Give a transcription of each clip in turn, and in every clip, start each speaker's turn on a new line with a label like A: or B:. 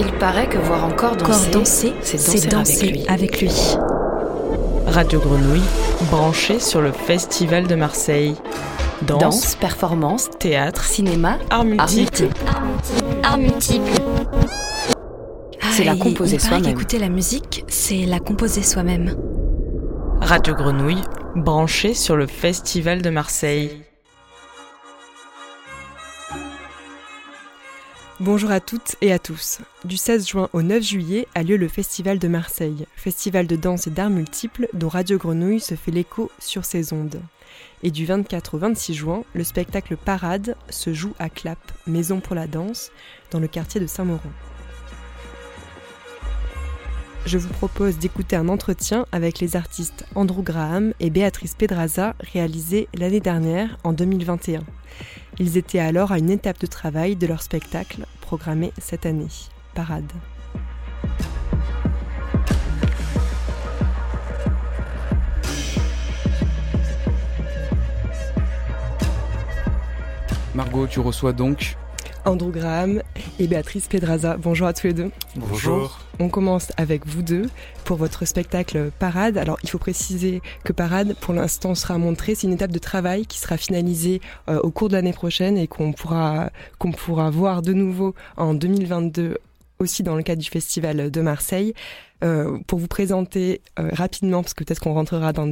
A: Il paraît que voir encore danser,
B: c'est danser, avec, lui.
C: Radio Grenouille, branché sur le Festival de Marseille.
A: Danse, performance,
C: théâtre,
A: cinéma,
C: art multiple.
B: Art multiple.
A: C'est la composer soi-même.
B: Écouter la musique, c'est la composer soi-même.
C: Radio Grenouille, branché sur le Festival de Marseille.
D: Bonjour à toutes et à tous. Du 16 juin au 9 juillet a lieu le Festival de Marseille, festival de danse et d'arts multiples dont Radio Grenouille se fait l'écho sur ses ondes. Et du 24 au 26 juin, le spectacle Parade se joue à Clap, maison pour la danse, dans le quartier de Saint-Mauron. Je vous propose d'écouter un entretien avec les artistes Andrew Graham et Béatrice Pedraza réalisé l'année dernière en 2021. Ils étaient alors à une étape de travail de leur spectacle programmé cette année, Parade.
E: Margot, tu reçois donc
D: Andrew Graham et Béatrice Pedraza. Bonjour à tous les deux.
E: Bonjour.
D: On commence avec vous deux pour votre spectacle Parade. Alors il faut préciser que Parade pour l'instant sera montré, c'est une étape de travail qui sera finalisée euh, au cours de l'année prochaine et qu'on pourra qu'on pourra voir de nouveau en 2022 aussi dans le cadre du festival de Marseille. Euh, pour vous présenter euh, rapidement, parce que peut-être qu'on rentrera dans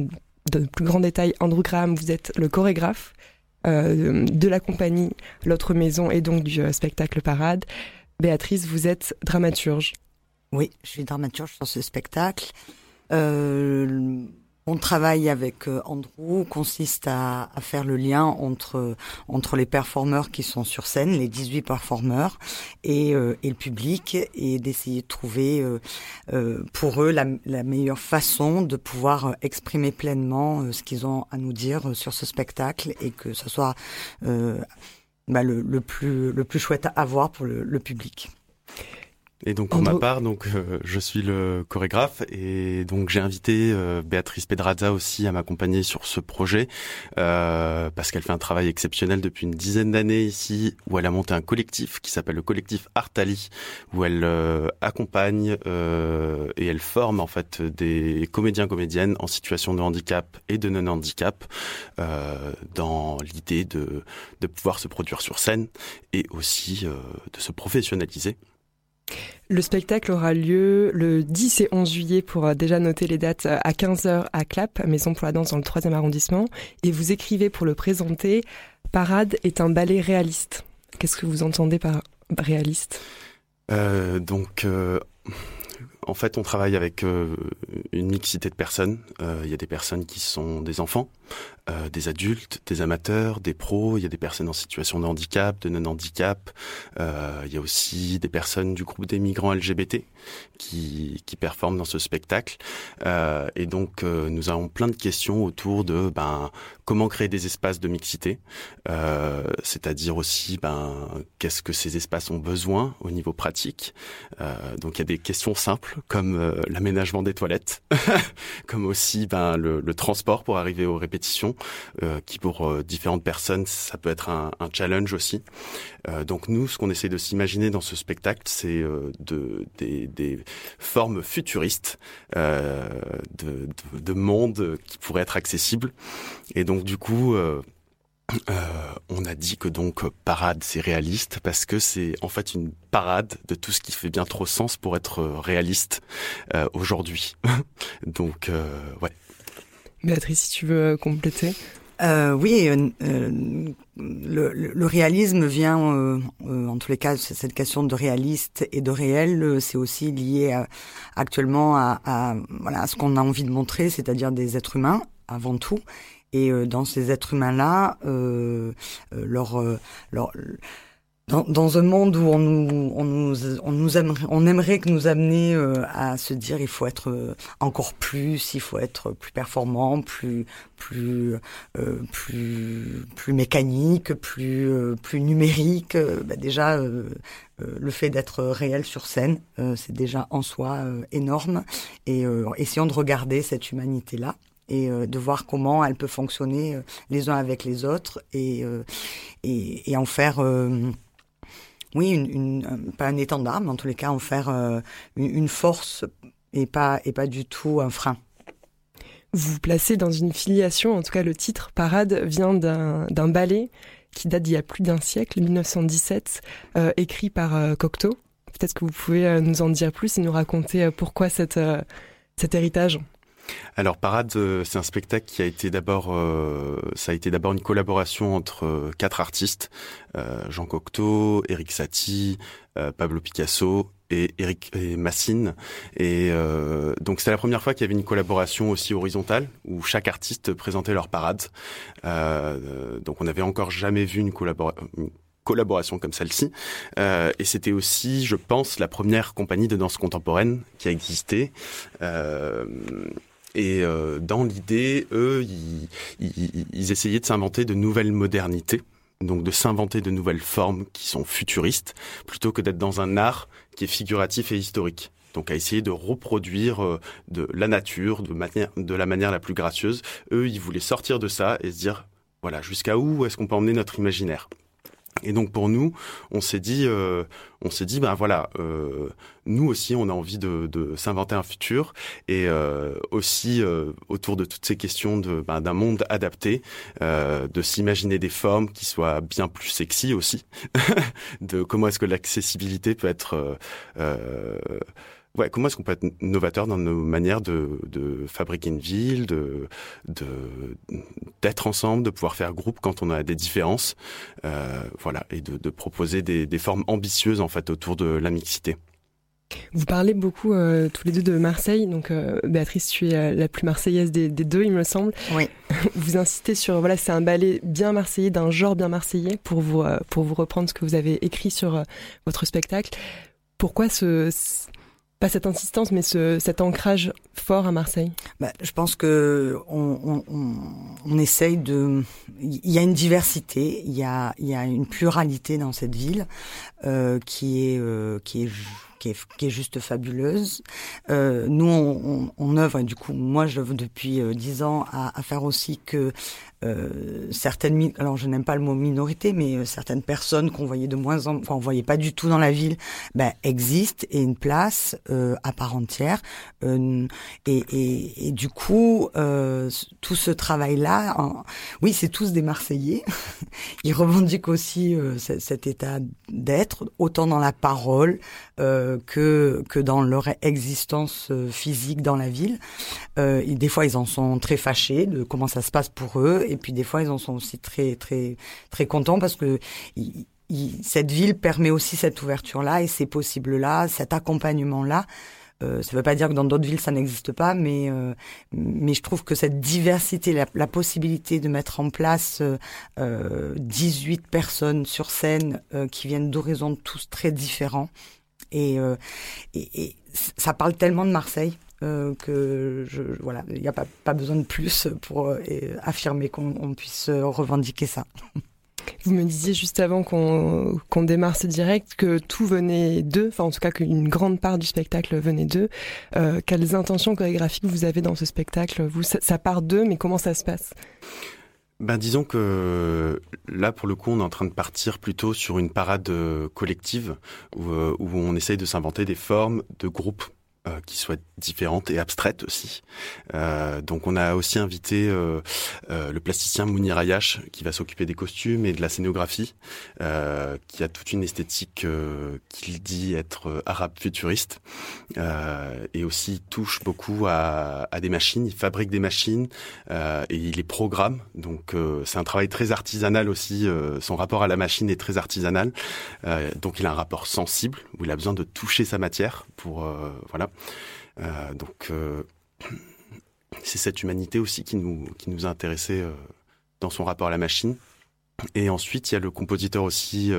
D: de plus grands détails, Andrew Graham, vous êtes le chorégraphe euh, de la compagnie L'autre maison et donc du euh, spectacle Parade. Béatrice, vous êtes dramaturge.
F: Oui, je suis dramaturge sur ce spectacle. Euh, mon travail avec euh, Andrew consiste à, faire le lien entre entre les performeurs qui sont sur scène, les 18 performeurs, et, euh, et le public, et d'essayer de trouver euh, pour eux la, meilleure façon de pouvoir exprimer pleinement ce qu'ils ont à nous dire sur ce spectacle et que ce soit bah, le, plus le plus chouette à voir pour le public.
G: Et donc pour ma part, donc euh, je suis le chorégraphe et donc j'ai invité euh, Béatrice Pedraza aussi à m'accompagner sur ce projet euh, parce qu'elle fait un travail exceptionnel depuis une dizaine d'années ici où elle a monté un collectif qui s'appelle le collectif Artali où elle euh, accompagne euh, et elle forme en fait des comédiens comédiennes en situation de handicap et de non handicap dans l'idée de de pouvoir se produire sur scène et aussi de se professionnaliser.
D: Le spectacle aura lieu le 10 et 11 juillet pour euh, déjà noter les dates euh, à 15h à Clap, Maison pour la danse dans le 3e arrondissement. Et vous écrivez pour le présenter, Parade est un ballet réaliste. Qu'est-ce que vous entendez par réaliste?
G: Euh, Donc, en fait, on travaille avec euh, une mixité de personnes. Euh, il y a des personnes qui sont des enfants, euh, des adultes, des amateurs, des pros. Il y a des personnes en situation de handicap, de non-handicap. il y a aussi des personnes du groupe des migrants LGBT qui, qui performent dans ce spectacle. et donc, nous avons plein de questions autour de ben, comment créer des espaces de mixité, c'est-à-dire aussi ben, qu'est-ce que ces espaces ont besoin au niveau pratique. donc, il y a des questions simples comme euh, l'aménagement des toilettes, comme aussi ben, le, le, transport pour arriver aux répétitions, euh, qui pour euh, différentes personnes, ça peut être un, un challenge aussi. Euh, donc nous, ce qu'on essaie de s'imaginer dans ce spectacle, c'est euh, de, des, des, formes futuristes de, de, de monde qui pourraient être accessibles. Et donc du coup... Euh, on a dit que donc parade c'est réaliste parce que c'est en fait une parade de tout ce qui fait bien trop sens pour être réaliste euh, aujourd'hui. donc euh, ouais.
D: Béatrice, si tu veux compléter.
F: Euh, oui, euh, le, le, réalisme vient, euh, en tous les cas, cette question de réaliste et de réel, c'est aussi lié à, actuellement à, à, voilà, à ce qu'on a envie de montrer, c'est-à-dire des êtres humains avant tout, et euh, dans ces êtres humains-là, euh, euh leur, leur dans, dans, un monde où on nous, on nous, on nous aimerait, on aimerait que nous amener euh, à se dire il faut être encore plus, il faut être plus performant, plus, plus, euh, plus, plus mécanique, plus, plus numérique. Bah déjà, le fait d'être réel sur scène, c'est déjà en soi énorme. Et essayons de regarder cette humanité-là et euh, de voir comment elle peut fonctionner euh, les uns avec les autres et, euh, et, en faire oui, pas un étendard, mais en tous les cas en faire une, force et pas, et pas du tout un frein.
D: Vous vous placez dans une filiation, en tout cas le titre Parade vient d'un ballet qui date d'il y a plus d'un siècle, 1917, écrit par Cocteau. Peut-être que vous pouvez nous en dire plus et nous raconter pourquoi cette, cet héritage?
G: Alors Parade, euh, c'est un spectacle qui a été d'abord, euh, ça a été d'abord une collaboration entre euh, quatre artistes Jean Cocteau, Eric Satie, Pablo Picasso et Eric Massine. Et donc c'est la première fois qu'il y avait une collaboration aussi horizontale où chaque artiste présentait leur parade. donc on n'avait encore jamais vu une collaboration comme celle-ci. Et c'était aussi, je pense, la première compagnie de danse contemporaine qui a existé. Et euh, dans l'idée, eux, ils, essayaient de s'inventer de nouvelles modernités, donc de s'inventer de nouvelles formes qui sont futuristes, plutôt que d'être dans un art qui est figuratif et historique. Donc à essayer de reproduire euh, de la nature de, de la manière la plus gracieuse. Eux, ils voulaient sortir de ça et se dire, voilà, jusqu'à où est-ce qu'on peut emmener notre imaginaire? Et donc pour nous, on s'est dit, euh, on s'est dit, ben voilà, euh, nous aussi, on a envie de, de s'inventer un futur. Et euh, aussi euh, autour de toutes ces questions de ben, d'un monde adapté, euh, de s'imaginer des formes qui soient bien plus sexy aussi, de comment est-ce que l'accessibilité peut être ouais, comment est-ce qu'on peut être novateur dans nos manières de, de fabriquer une ville, de d'être ensemble, de pouvoir faire groupe quand on a des différences, euh, voilà, et de, de proposer des, des, formes ambitieuses en fait autour de la mixité.
D: Vous parlez beaucoup euh, tous les deux de Marseille, donc euh, Béatrice, tu es euh, la plus marseillaise des, des, deux, il me semble.
F: Oui.
D: Vous insistez sur voilà, c'est un ballet bien marseillais, d'un genre bien marseillais, pour vous pour vous reprendre ce que vous avez écrit sur votre spectacle. Pourquoi ce pas cette insistance, mais ce, cet ancrage fort à Marseille
F: bah, Je pense que on, on, on, essaye de. Il y a une diversité, il y a, il y a une pluralité dans cette ville euh, qui est euh, qui est qui est, qui est juste fabuleuse. Euh, nous, on, on, œuvre, et du coup, moi, je depuis euh, dix ans à, à, faire aussi que euh, certaines, alors je n'aime pas le mot minorité, mais euh, certaines personnes qu'on voyait de moins en, enfin on voyait pas du tout dans la ville, ben, existent et une place euh, à part entière. Euh, et, et, et, du coup, euh, tout ce travail-là, oui, c'est tous des Marseillais. Ils revendiquent aussi cet état d'être, autant dans la parole que que dans leur existence physique dans la ville. et des fois, ils en sont très fâchés de comment ça se passe pour eux et puis des fois ils en sont aussi très très très contents parce que cette ville permet aussi cette ouverture là et ces possibles là, cet accompagnement là. Euh, ça ne veut pas dire que dans d'autres villes ça n'existe pas, mais euh, mais je trouve que cette diversité, la, possibilité de mettre en place euh, 18 personnes sur scène euh, qui viennent d'horizons tous très différents, euh, et, ça parle tellement de Marseille euh, que je, voilà, il n'y a pas, pas besoin de plus pour euh, affirmer qu'on puisse revendiquer ça.
D: Vous me disiez juste avant qu'on qu'on démarre ce direct que tout venait d'eux, enfin en tout cas qu'une grande part du spectacle venait d'eux. Euh, quelles intentions chorégraphiques vous avez dans ce spectacle? Vous, ça, ça part d'eux, mais comment ça se passe?
G: Ben disons que là pour le coup on est en train de partir plutôt sur une parade collective où, où on essaye de s'inventer des formes de groupes euh, qui soit différente et abstraite aussi. Euh, donc on a aussi invité euh, euh le plasticien Mounir Ayash qui va s'occuper des costumes et de la scénographie, euh, qui a toute une esthétique qu'il dit être arabe futuriste et aussi touche beaucoup à, à, des machines. Il fabrique des machines et il les programme. Donc c'est un travail très artisanal aussi. son rapport à la machine est très artisanal. donc il a un rapport sensible où il a besoin de toucher sa matière pour voilà. Euh, donc euh, c'est cette humanité aussi qui nous qui nous a intéressé euh, dans son rapport à la machine. Et ensuite, il y a le compositeur aussi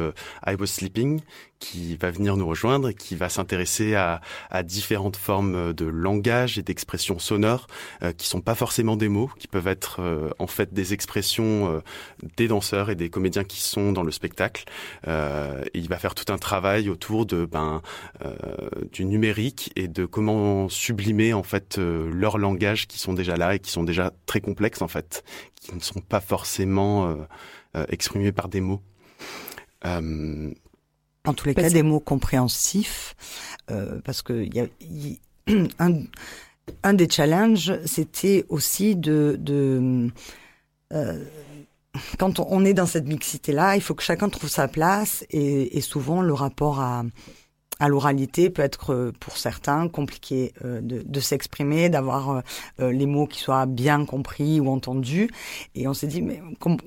G: I Was Sleeping qui va venir nous rejoindre, qui va s'intéresser à, à, différentes formes de langage et d'expressions sonores euh, qui sont pas forcément des mots, qui peuvent être euh, en fait des expressions euh, des danseurs et des comédiens qui sont dans le spectacle. Euh, et il va faire tout un travail autour de ben du numérique et de comment sublimer en fait leurs langages qui sont déjà là et qui sont déjà très complexes en fait, qui ne sont pas forcément euh, exprimés par des mots. Euh,
F: en tous les cas des mots compréhensifs, euh, parce que y a, un, un des challenges, c'était aussi de, de euh, quand on est dans cette mixité-là, il faut que chacun trouve sa place et, et souvent le rapport à, à l'oralité peut être euh, pour certains compliqué euh, de, s'exprimer, d'avoir euh, les mots qui soient bien compris ou entendus. Et on s'est dit, mais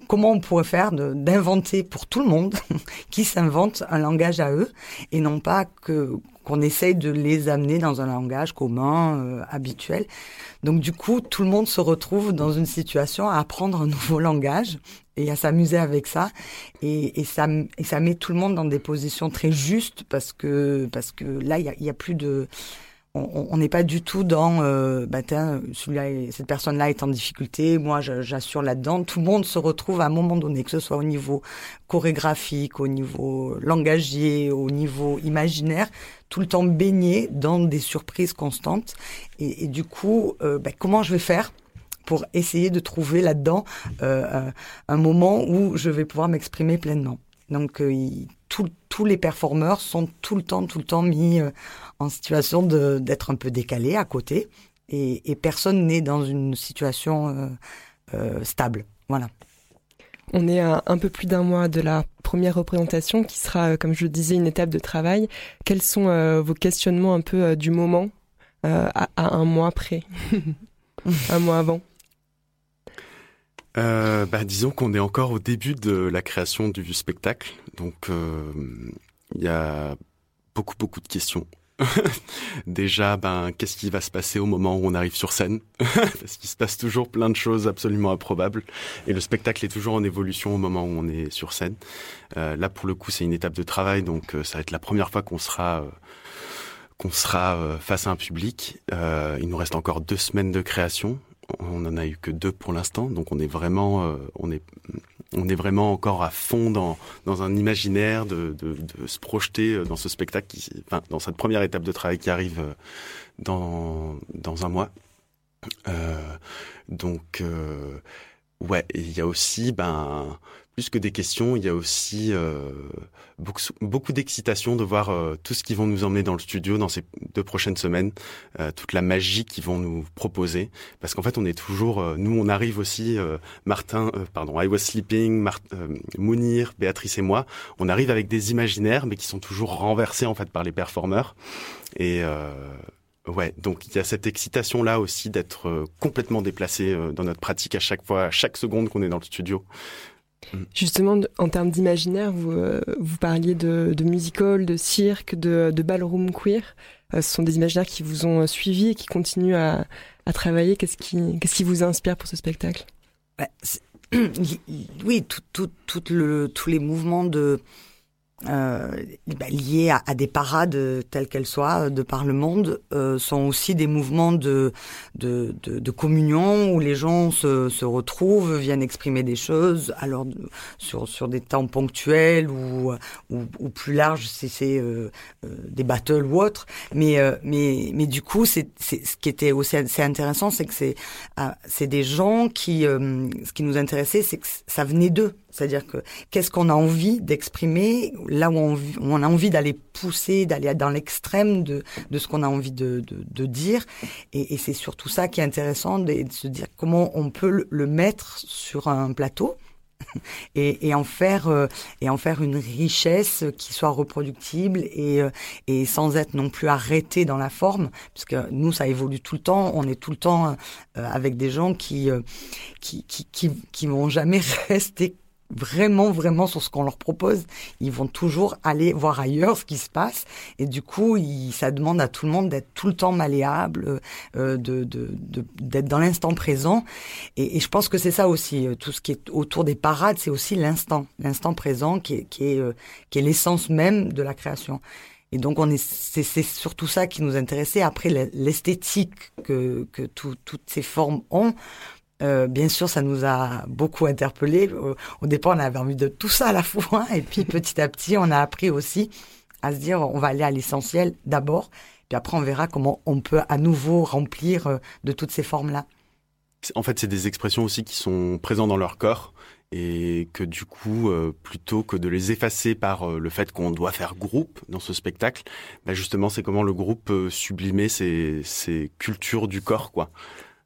F: comment on pourrait faire d'inventer pour tout le monde qui s'invente un langage à eux et non pas que qu'on essaye de les amener dans un langage commun, habituel. Donc du coup, tout le monde se retrouve dans une situation à apprendre un nouveau langage et à s'amuser avec ça. Et, ça, ça met tout le monde dans des positions très justes parce que, parce que là, il y a, y a, plus de... On n'est pas du tout dans, euh, bah celui-là, cette personne-là est en difficulté, moi j'assure là-dedans. Tout le monde se retrouve à un moment donné, que ce soit au niveau chorégraphique, au niveau langagier, au niveau imaginaire, tout le temps baigné dans des surprises constantes. Et, du coup, euh, bah, comment je vais faire pour essayer de trouver là-dedans euh, un moment où je vais pouvoir m'exprimer pleinement? Donc euh, tous les performeurs sont tout le temps, tout le temps mis euh, en situation d'être un peu décalés à côté, et, personne n'est dans une situation euh, stable. Voilà.
D: On est à un peu plus d'un mois de la première représentation qui sera, comme je le disais, une étape de travail. Quels sont vos questionnements un peu du moment à, à, un mois près? Un mois avant?
G: Euh, bah, disons qu'on est encore au début de la création du spectacle, donc euh, il y a beaucoup beaucoup de questions. Déjà, ben qu'est-ce qui va se passer au moment où on arrive sur scène? Parce qu'il se passe toujours plein de choses absolument improbables, et le spectacle est toujours en évolution au moment où on est sur scène. Euh, là, pour le coup, c'est une étape de travail, donc euh, ça va être la première fois qu'on sera euh, qu'on sera face à un public. il nous reste encore deux semaines de création on en a eu que deux pour l'instant, donc on est vraiment, euh, on est, vraiment encore à fond dans un imaginaire de, se projeter euh, dans ce spectacle, enfin, dans cette première étape de travail qui arrive euh, dans un mois. Donc ouais, il y a aussi ben plus que des questions, il y a aussi euh, beaucoup, beaucoup d'excitation de voir euh, tout ce qu'ils vont nous emmener dans le studio dans ces deux prochaines semaines, euh, toute la magie qu'ils vont nous proposer. Parce qu'en fait, on est toujours, euh, nous, on arrive aussi, euh, Martin, euh, pardon, I Was Sleeping, Mar Mounir, Béatrice et moi, on arrive avec des imaginaires, mais qui sont toujours renversés en fait par les performeurs. Et Ouais, donc il y a cette excitation là aussi d'être complètement déplacé dans notre pratique à chaque fois, à chaque seconde qu'on est dans le studio.
D: Mm. Justement, en termes d'imaginaire, vous, euh, vous parliez de, de musical, de cirque, de, de ballroom queer. Euh, ce sont des imaginaires qui vous ont suivi et qui continuent à, à travailler. Qu'est-ce qui, qu'est-ce qui vous inspire pour ce spectacle?
F: Bah, Oui, tout, tout, tout le, tous les mouvements de euh, bah, liées à, à, des parades euh, telles qu'elles soient euh, de par le monde euh, sont aussi des mouvements de, de, de, de, communion où les gens se, se retrouvent, viennent exprimer des choses, alors sur, sur des temps ponctuels ou, ou, plus larges si c'est euh, des battles ou autres. Mais, mais, mais du coup, c'est, c'est ce qui était aussi assez intéressant, c'est que c'est, c'est des gens qui, ce qui nous intéressait, c'est que ça venait d'eux. C'est-à-dire que qu'est-ce qu'on a envie d'exprimer, là où on, a envie d'aller pousser, d'aller dans l'extrême de, de ce qu'on a envie de, de, dire. Et, c'est surtout ça qui est intéressant, de, de, se dire comment on peut le mettre sur un plateau. Et, et, en faire euh, et en faire une richesse qui soit reproductible et, euh, et sans être non plus arrêté dans la forme puisque nous ça évolue tout le temps on est tout le temps euh, avec des gens qui qui qui qui, qui vont jamais rester vraiment, vraiment sur ce qu'on leur propose. Ils vont toujours aller voir ailleurs ce qui se passe. Et du coup, il, ça demande à tout le monde d'être tout le temps malléable, euh, de, d'être dans l'instant présent. Et, et, je pense que c'est ça aussi. Euh, tout ce qui est autour des parades, c'est aussi l'instant, l'instant présent qui est, qui est, euh, qui est l'essence même de la création. Et donc on est, c'est, c'est surtout ça qui nous intéressait. Après l'esthétique que, que tout, toutes ces formes ont, euh, bien sûr, ça nous a beaucoup interpellés. Au, au, départ, on avait envie de tout ça à la fois, et puis petit à petit, on a appris aussi à se dire, on va aller à l'essentiel d'abord, puis après, on verra comment on peut à nouveau remplir euh, de toutes ces formes-là.
G: En fait, c'est des expressions aussi qui sont présentes dans leur corps et que du coup, euh, plutôt que de les effacer par euh, le fait qu'on doit faire groupe dans ce spectacle, bah justement, c'est comment le groupe peut sublimer ces, ces cultures du corps, quoi.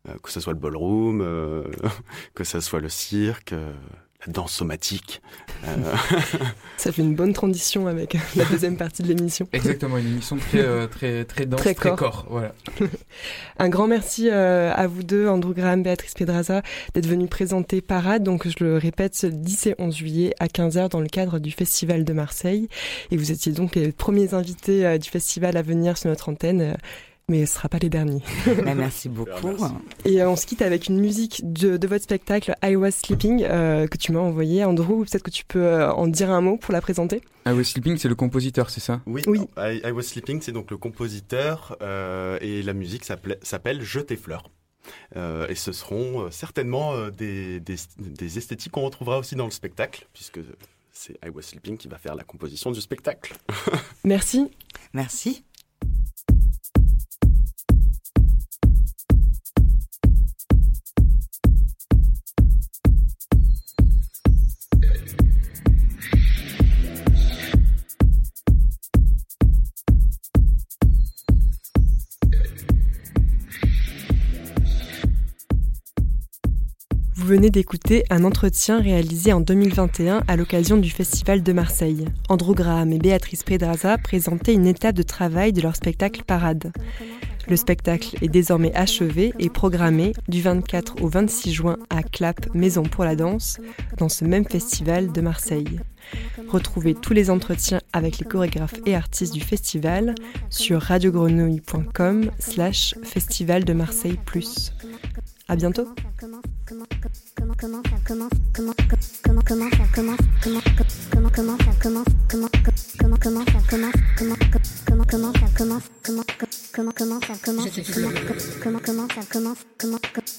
G: Euh, que ce soit le ballroom, que ce soit le cirque, la danse somatique.
D: Ça fait une bonne transition avec la deuxième partie de l'émission.
E: Exactement, une émission très, très, très dense, très corps. voilà.
D: Un grand merci à vous deux, Andrew Graham, Béatrice Pedraza, d'être venus présenter Parade. Donc, je le répète, le 10 et 11 juillet à 15h dans le cadre du Festival de Marseille. Et vous étiez donc les premiers invités du festival à venir sur notre antenne mais ce ne sera pas les derniers.
F: Bah, merci beaucoup.
D: Et on se quitte avec une musique de, de votre spectacle I Was Sleeping euh, que tu m'as envoyé, Andrew. Peut-être que tu peux en dire un mot pour la présenter?
E: I Was Sleeping, c'est le compositeur, c'est ça?
G: Oui. oui. I, I, Was Sleeping, c'est donc le compositeur euh, et la musique s'appelle Je tes fleurs. Euh, et ce seront certainement des, des, des esthétiques qu'on retrouvera aussi dans le spectacle, puisque c'est I Was Sleeping qui va faire la composition du spectacle.
D: Merci.
F: Merci.
D: Vous venez d'écouter un entretien réalisé en 2021 à l'occasion du Festival de Marseille. Andrew Graham et Béatrice Pedraza présentaient une étape de travail de leur spectacle Parade. Le spectacle est désormais achevé et programmé du 24 au 26 juin à Clap Maison pour la Danse, dans ce même festival de Marseille. Retrouvez tous les entretiens avec les chorégraphes et artistes du festival sur radiogrenouille.com slash festival de Marseille plus. À bientôt comment ça commence comment comment comment ça commence comment comment comment ça commence comment comment comment ça commence comment comment comment ça commence comment comment comment ça commence comment comment ça commence comment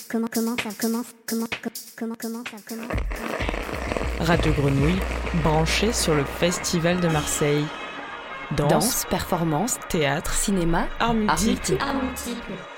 D: comment comment ça commence comment comment comment ça commence
C: Radio Grenouille branché sur le festival de Marseille
A: danse, performance,
C: théâtre,
A: cinéma,
C: art multiple.
B: Art multiple.